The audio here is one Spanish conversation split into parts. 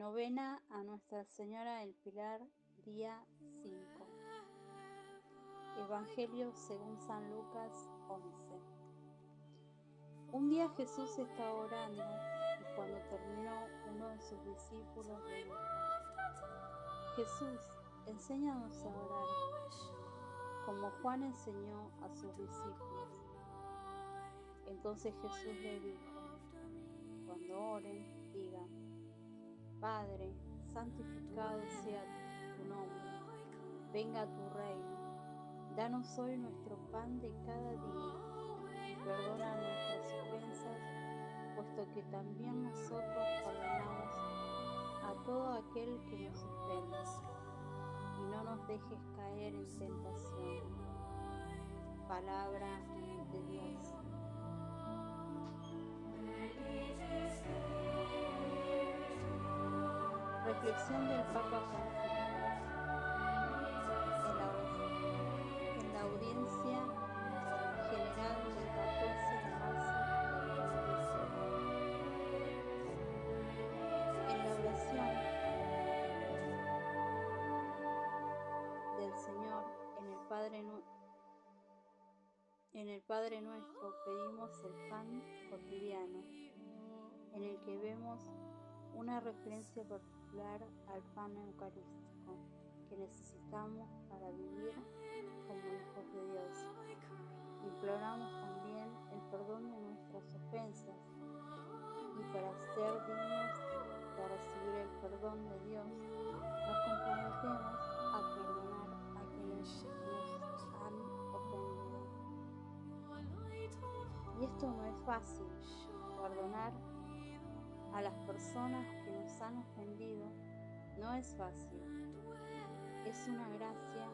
Novena a Nuestra Señora del Pilar, día 5. Evangelio según San Lucas 11. Un día Jesús estaba orando y cuando terminó uno de sus discípulos le dijo, Jesús, enséñanos a orar, como Juan enseñó a sus discípulos. Entonces Jesús le dijo, cuando oren, digan, Padre, santificado sea tu nombre, venga tu reino. Danos hoy nuestro pan de cada día perdona nuestras ofensas, puesto que también nosotros perdonamos a todo aquel que nos ofende. Y no nos dejes caer en tentación. Palabra de Dios. Reflexión del Papa Francisco en la audiencia general del 14 de marzo. En la oración del Señor en el Padre en el Padre nuestro pedimos el pan cotidiano, en el que vemos una referencia al pan eucarístico que necesitamos para vivir como hijos de Dios. Imploramos también el perdón de nuestras ofensas y para ser dignos de recibir el perdón de Dios, nos comprometemos a perdonar a quienes nos han ofendido. Y esto no es fácil, perdonar a las personas que nos han ofendido no es fácil. Es una gracia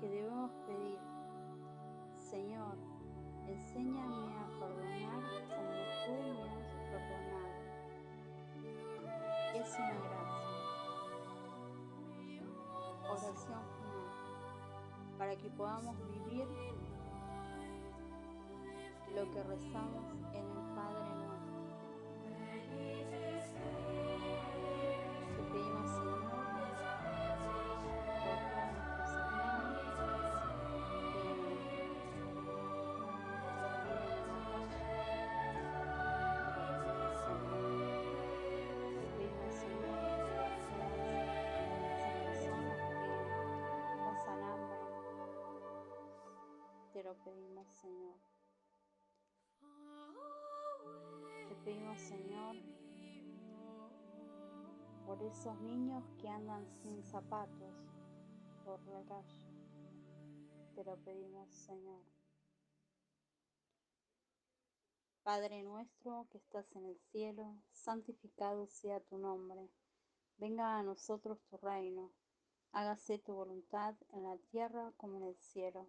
que debemos pedir. Señor, enséñame a perdonar como tú me has perdonado. Es una gracia. Oración final. Para que podamos vivir lo que rezamos en el pedimos, Señor. Te pedimos, Señor, por esos niños que andan sin zapatos por la calle. Te lo pedimos, Señor. Padre nuestro que estás en el cielo, santificado sea tu nombre. Venga a nosotros tu reino. Hágase tu voluntad en la tierra como en el cielo.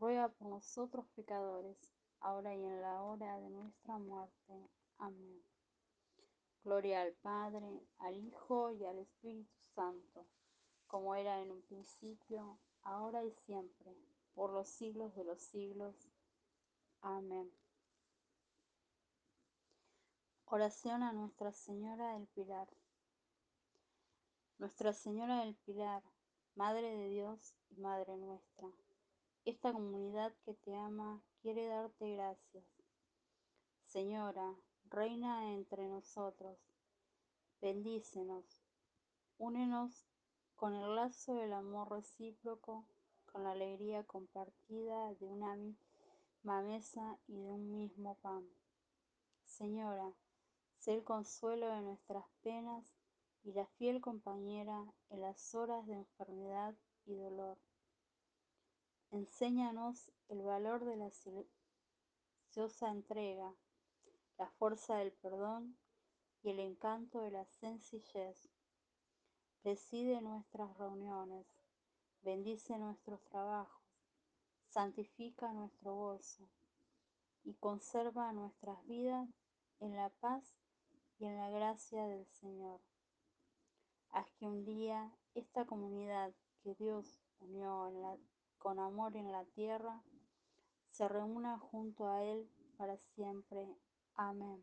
ruega por nosotros pecadores, ahora y en la hora de nuestra muerte. Amén. Gloria al Padre, al Hijo y al Espíritu Santo, como era en un principio, ahora y siempre, por los siglos de los siglos. Amén. Oración a Nuestra Señora del Pilar. Nuestra Señora del Pilar, Madre de Dios y Madre nuestra esta comunidad que te ama quiere darte gracias. Señora, reina entre nosotros, bendícenos, únenos con el lazo del amor recíproco, con la alegría compartida de una misma mesa y de un mismo pan. Señora, sé el consuelo de nuestras penas y la fiel compañera en las horas de enfermedad y dolor. Enséñanos el valor de la silenciosa entrega, la fuerza del perdón y el encanto de la sencillez. Preside nuestras reuniones, bendice nuestros trabajos, santifica nuestro gozo y conserva nuestras vidas en la paz y en la gracia del Señor. Haz que un día esta comunidad que Dios unió con amor en la tierra se reúna junto a Él para siempre. Amén.